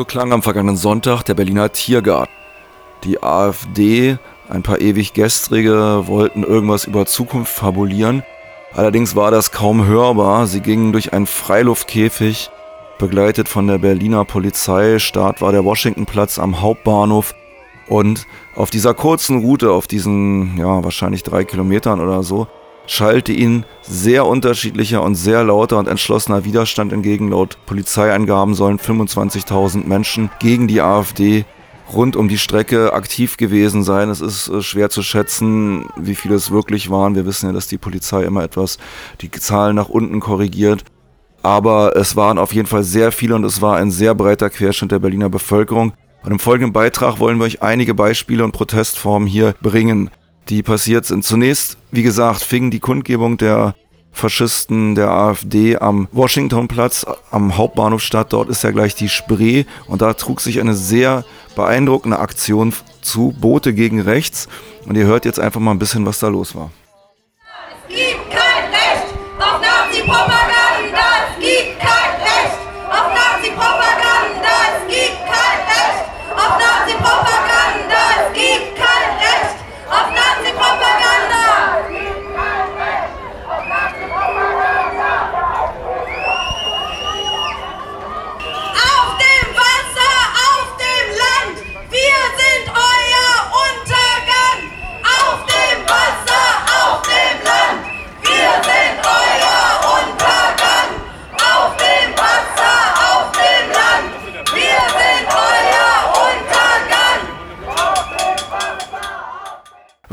So klang am vergangenen Sonntag der Berliner Tiergarten. Die AfD, ein paar ewig Gestrige wollten irgendwas über Zukunft fabulieren. Allerdings war das kaum hörbar. Sie gingen durch einen Freiluftkäfig, begleitet von der Berliner Polizei. Start war der Washingtonplatz am Hauptbahnhof. Und auf dieser kurzen Route, auf diesen, ja, wahrscheinlich drei Kilometern oder so, schallte ihnen sehr unterschiedlicher und sehr lauter und entschlossener Widerstand entgegen. Laut Polizeiangaben sollen 25.000 Menschen gegen die AfD rund um die Strecke aktiv gewesen sein. Es ist äh, schwer zu schätzen, wie viele es wirklich waren. Wir wissen ja, dass die Polizei immer etwas die Zahlen nach unten korrigiert. Aber es waren auf jeden Fall sehr viele und es war ein sehr breiter Querschnitt der Berliner Bevölkerung. Und im folgenden Beitrag wollen wir euch einige Beispiele und Protestformen hier bringen, die passiert sind. Zunächst, wie gesagt, fing die Kundgebung der Faschisten der AfD am Washingtonplatz am Hauptbahnhof statt. Dort ist ja gleich die Spree und da trug sich eine sehr beeindruckende Aktion zu, Boote gegen rechts. Und ihr hört jetzt einfach mal ein bisschen, was da los war.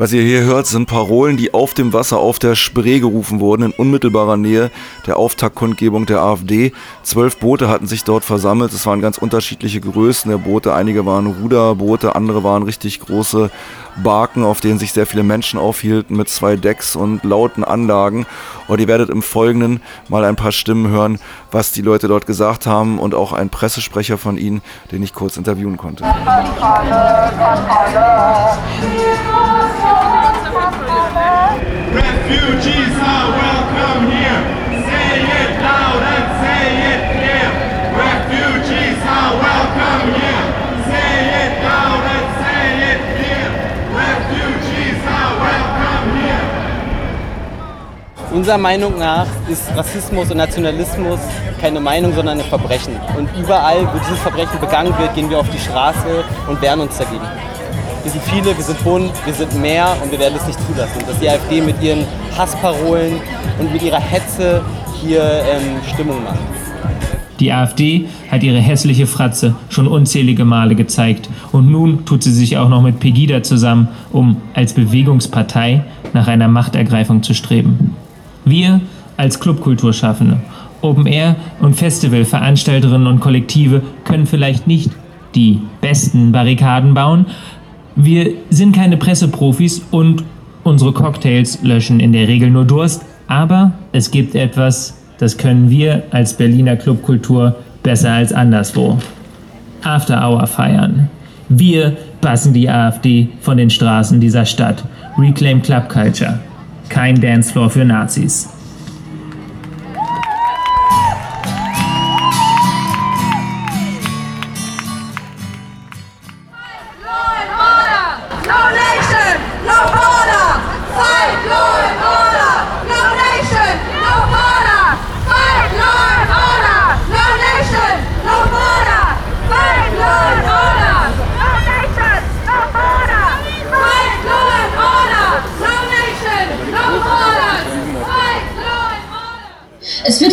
Was ihr hier hört, sind Parolen, die auf dem Wasser auf der Spree gerufen wurden, in unmittelbarer Nähe der Auftaktkundgebung der AfD. Zwölf Boote hatten sich dort versammelt. Es waren ganz unterschiedliche Größen der Boote. Einige waren Ruderboote, andere waren richtig große Barken, auf denen sich sehr viele Menschen aufhielten, mit zwei Decks und lauten Anlagen. Und ihr werdet im Folgenden mal ein paar Stimmen hören, was die Leute dort gesagt haben und auch ein Pressesprecher von ihnen, den ich kurz interviewen konnte. Refugees are welcome here. Unserer Meinung nach ist Rassismus und Nationalismus keine Meinung, sondern ein Verbrechen. Und überall, wo dieses Verbrechen begangen wird, gehen wir auf die Straße und wehren uns dagegen. Wir sind viele, wir sind bunt, wir sind mehr und wir werden es nicht zulassen, dass die AfD mit ihren Hassparolen und mit ihrer Hetze hier ähm, Stimmung macht. Die AfD hat ihre hässliche Fratze schon unzählige Male gezeigt und nun tut sie sich auch noch mit Pegida zusammen, um als Bewegungspartei nach einer Machtergreifung zu streben. Wir als Clubkulturschaffende, Open Air und Festivalveranstalterinnen und Kollektive können vielleicht nicht die besten Barrikaden bauen. Wir sind keine Presseprofis und unsere Cocktails löschen in der Regel nur Durst, aber es gibt etwas, das können wir als Berliner Clubkultur besser als anderswo. After Hour feiern. Wir passen die AfD von den Straßen dieser Stadt. Reclaim Club Culture. Kein Dancefloor für Nazis.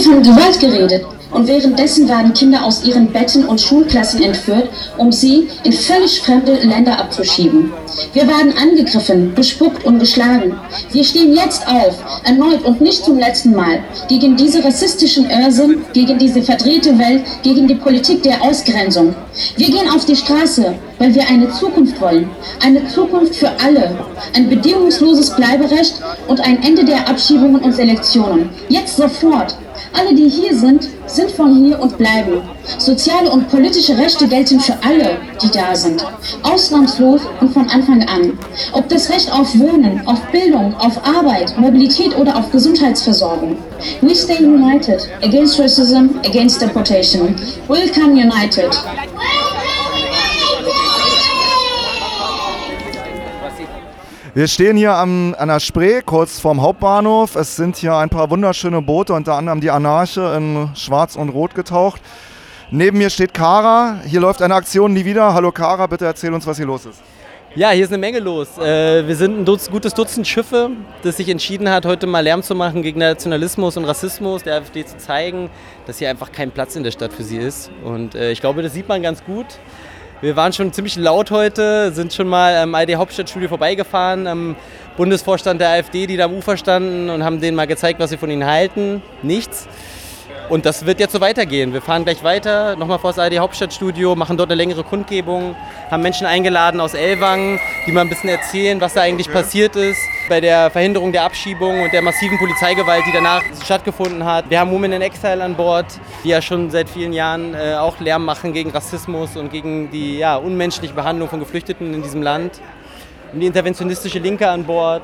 Von Gewalt geredet und währenddessen werden Kinder aus ihren Betten und Schulklassen entführt, um sie in völlig fremde Länder abzuschieben. Wir werden angegriffen, bespuckt und geschlagen. Wir stehen jetzt auf, erneut und nicht zum letzten Mal, gegen diese rassistischen Irrsinn, gegen diese verdrehte Welt, gegen die Politik der Ausgrenzung. Wir gehen auf die Straße, weil wir eine Zukunft wollen. Eine Zukunft für alle. Ein bedingungsloses Bleiberecht und ein Ende der Abschiebungen und Selektionen. Jetzt sofort. Alle, die hier sind, sind von hier und bleiben. Soziale und politische Rechte gelten für alle, die da sind. Ausnahmslos und von Anfang an. Ob das Recht auf Wohnen, auf Bildung, auf Arbeit, Mobilität oder auf Gesundheitsversorgung. We stay united against racism, against deportation. We'll come united. Wir stehen hier am, an der Spree, kurz vorm Hauptbahnhof. Es sind hier ein paar wunderschöne Boote, unter anderem die Anarche in Schwarz und Rot getaucht. Neben mir steht Kara. Hier läuft eine Aktion nie wieder. Hallo Kara, bitte erzähl uns, was hier los ist. Ja, hier ist eine Menge los. Äh, wir sind ein Dutz, gutes Dutzend Schiffe, das sich entschieden hat, heute mal Lärm zu machen gegen Nationalismus und Rassismus, der AfD zu zeigen, dass hier einfach kein Platz in der Stadt für sie ist. Und äh, ich glaube, das sieht man ganz gut. Wir waren schon ziemlich laut heute, sind schon mal am ARD Hauptstadtstudio vorbeigefahren, am Bundesvorstand der AfD, die da am Ufer standen und haben denen mal gezeigt, was wir von ihnen halten. Nichts. Und das wird jetzt so weitergehen. Wir fahren gleich weiter, nochmal vor das ARD Hauptstadtstudio, machen dort eine längere Kundgebung, haben Menschen eingeladen aus Ellwangen, die mal ein bisschen erzählen, was da eigentlich passiert ist bei der Verhinderung der Abschiebung und der massiven Polizeigewalt, die danach stattgefunden hat. Wir haben Women in Exile an Bord, die ja schon seit vielen Jahren äh, auch Lärm machen gegen Rassismus und gegen die ja, unmenschliche Behandlung von Geflüchteten in diesem Land. Und die interventionistische Linke an Bord.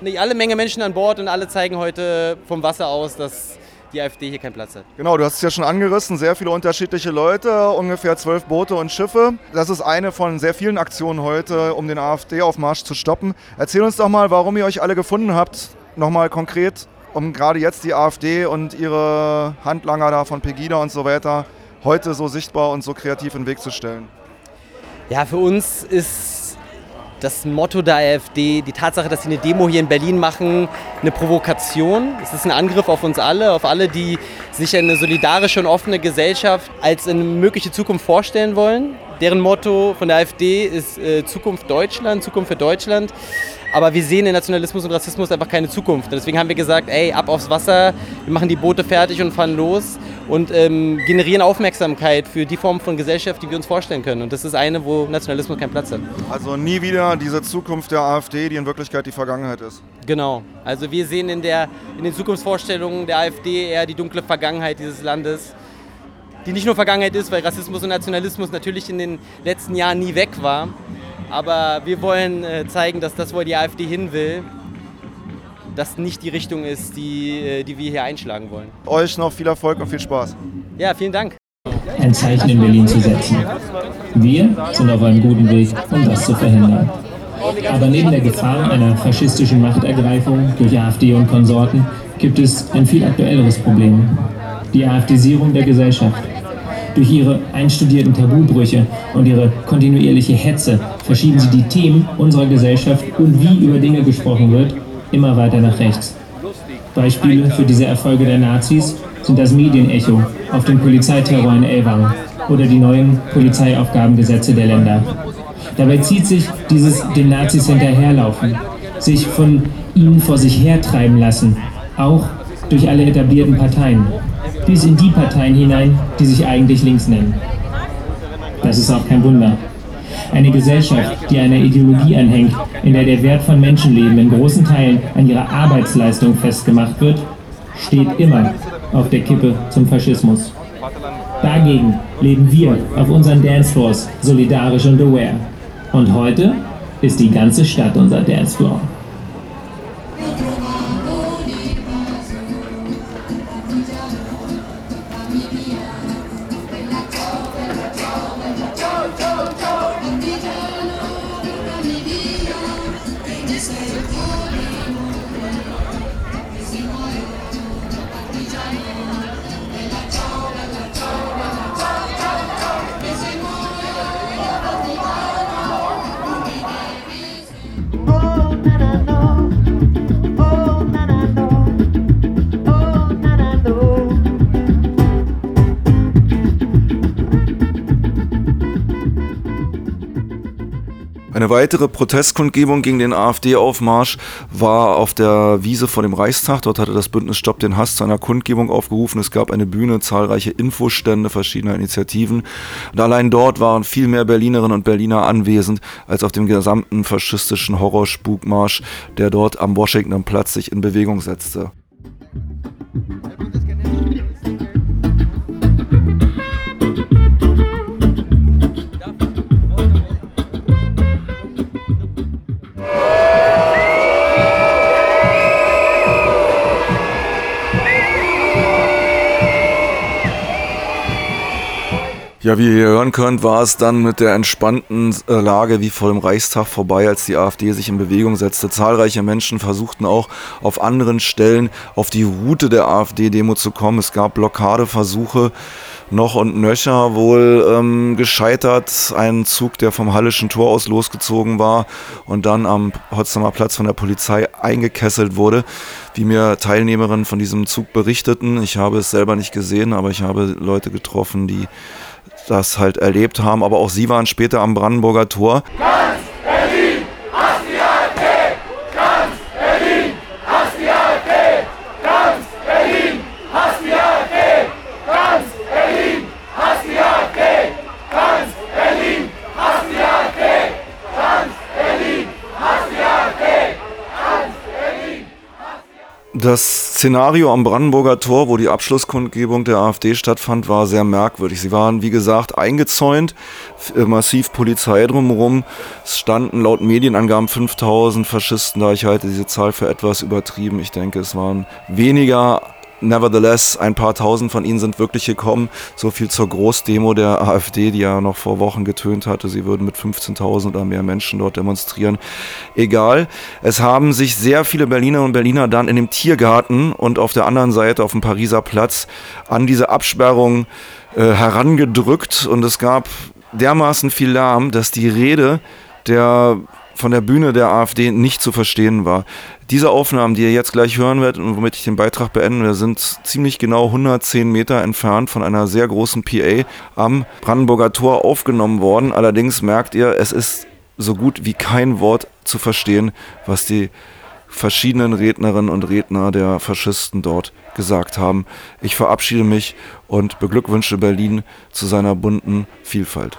Nicht alle Menge Menschen an Bord und alle zeigen heute vom Wasser aus, dass die AfD hier keinen Platz hat. Genau, du hast es ja schon angerissen, sehr viele unterschiedliche Leute, ungefähr zwölf Boote und Schiffe. Das ist eine von sehr vielen Aktionen heute, um den AfD-Aufmarsch zu stoppen. Erzähl uns doch mal, warum ihr euch alle gefunden habt, nochmal konkret, um gerade jetzt die AfD und ihre Handlanger da von Pegida und so weiter heute so sichtbar und so kreativ in den Weg zu stellen. Ja, für uns ist das Motto der AfD, die Tatsache, dass sie eine Demo hier in Berlin machen, eine Provokation. Es ist ein Angriff auf uns alle, auf alle, die sich eine solidarische und offene Gesellschaft als eine mögliche Zukunft vorstellen wollen. Deren Motto von der AfD ist äh, Zukunft Deutschland, Zukunft für Deutschland. Aber wir sehen in Nationalismus und Rassismus einfach keine Zukunft. Und deswegen haben wir gesagt, ey, ab aufs Wasser, wir machen die Boote fertig und fahren los und ähm, generieren Aufmerksamkeit für die Form von Gesellschaft, die wir uns vorstellen können. Und das ist eine, wo Nationalismus keinen Platz hat. Also nie wieder diese Zukunft der AfD, die in Wirklichkeit die Vergangenheit ist. Genau. Also wir sehen in, der, in den Zukunftsvorstellungen der AfD eher die dunkle Vergangenheit dieses Landes die nicht nur Vergangenheit ist, weil Rassismus und Nationalismus natürlich in den letzten Jahren nie weg war. Aber wir wollen äh, zeigen, dass das, wo die AfD hin will, das nicht die Richtung ist, die, äh, die wir hier einschlagen wollen. Euch noch viel Erfolg und viel Spaß. Ja, vielen Dank. Ein Zeichen in Berlin zu setzen. Wir sind auf einem guten Weg, um das zu verhindern. Aber neben der Gefahr einer faschistischen Machtergreifung durch AfD und Konsorten gibt es ein viel aktuelleres Problem. Die AfDisierung der Gesellschaft. Durch ihre einstudierten Tabubrüche und ihre kontinuierliche Hetze verschieben sie die Themen unserer Gesellschaft und wie über Dinge gesprochen wird, immer weiter nach rechts. Beispiele für diese Erfolge der Nazis sind das Medienecho auf den Polizeiterror in Elwang oder die neuen Polizeiaufgabengesetze der Länder. Dabei zieht sich dieses den Nazis hinterherlaufen, sich von ihnen vor sich hertreiben lassen, auch durch alle etablierten Parteien, bis in die Parteien hinein, die sich eigentlich links nennen. Das ist auch kein Wunder. Eine Gesellschaft, die einer Ideologie anhängt, in der der Wert von Menschenleben in großen Teilen an ihrer Arbeitsleistung festgemacht wird, steht immer auf der Kippe zum Faschismus. Dagegen leben wir auf unseren Dancefloors solidarisch und aware. Und heute ist die ganze Stadt unser Dancefloor. Eine weitere Protestkundgebung gegen den AfD-Aufmarsch war auf der Wiese vor dem Reichstag. Dort hatte das Bündnis Stopp den Hass zu einer Kundgebung aufgerufen. Es gab eine Bühne, zahlreiche Infostände verschiedener Initiativen. Und allein dort waren viel mehr Berlinerinnen und Berliner anwesend als auf dem gesamten faschistischen Horrorspukmarsch, der dort am Washington Platz sich in Bewegung setzte. Ja, wie ihr hören könnt, war es dann mit der entspannten äh, Lage wie vor dem Reichstag vorbei, als die AfD sich in Bewegung setzte. Zahlreiche Menschen versuchten auch auf anderen Stellen auf die Route der AfD-Demo zu kommen. Es gab Blockadeversuche noch und nöcher wohl ähm, gescheitert. Ein Zug, der vom Hallischen Tor aus losgezogen war und dann am Potsdamer Platz von der Polizei eingekesselt wurde. Wie mir Teilnehmerinnen von diesem Zug berichteten, ich habe es selber nicht gesehen, aber ich habe Leute getroffen, die das halt erlebt haben. Aber auch sie waren später am Brandenburger Tor. Ganz Berlin, die AfD! Ganz Berlin, die AfD! Ganz Berlin, die AfD! Ganz Berlin, die AfD! Ganz Berlin, die AfD! Ganz Berlin, die AfD! Ganz Berlin! Das Szenario am Brandenburger Tor, wo die Abschlusskundgebung der AfD stattfand, war sehr merkwürdig. Sie waren, wie gesagt, eingezäunt, massiv Polizei drumherum. Es standen laut Medienangaben 5000 Faschisten da. Ich halte diese Zahl für etwas übertrieben. Ich denke, es waren weniger Nevertheless, ein paar tausend von ihnen sind wirklich gekommen. So viel zur Großdemo der AfD, die ja noch vor Wochen getönt hatte, sie würden mit 15.000 oder mehr Menschen dort demonstrieren. Egal. Es haben sich sehr viele Berliner und Berliner dann in dem Tiergarten und auf der anderen Seite auf dem Pariser Platz an diese Absperrung äh, herangedrückt und es gab dermaßen viel Lärm, dass die Rede der von der Bühne der AfD nicht zu verstehen war. Diese Aufnahmen, die ihr jetzt gleich hören werdet und womit ich den Beitrag beende, sind ziemlich genau 110 Meter entfernt von einer sehr großen PA am Brandenburger Tor aufgenommen worden. Allerdings merkt ihr, es ist so gut wie kein Wort zu verstehen, was die verschiedenen Rednerinnen und Redner der Faschisten dort gesagt haben. Ich verabschiede mich und beglückwünsche Berlin zu seiner bunten Vielfalt.